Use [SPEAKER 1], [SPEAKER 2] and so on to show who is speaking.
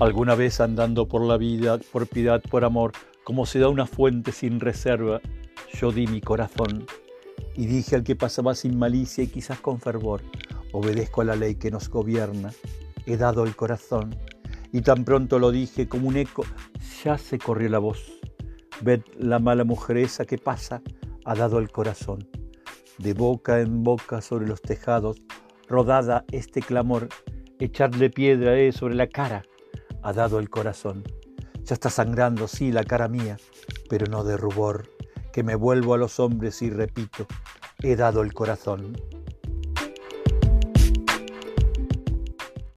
[SPEAKER 1] Alguna vez andando por la vida, por piedad, por amor, como se da una fuente sin reserva, yo di mi corazón y dije al que pasaba sin malicia y quizás con fervor, obedezco a la ley que nos gobierna, he dado el corazón. Y tan pronto lo dije como un eco, ya se corrió la voz. Ved la mala mujer esa que pasa, ha dado el corazón. De boca en boca sobre los tejados, rodada este clamor, echarle piedra es sobre la cara, ha dado el corazón. Ya está sangrando, sí, la cara mía, pero no de rubor, que me vuelvo a los hombres y repito, he dado el corazón.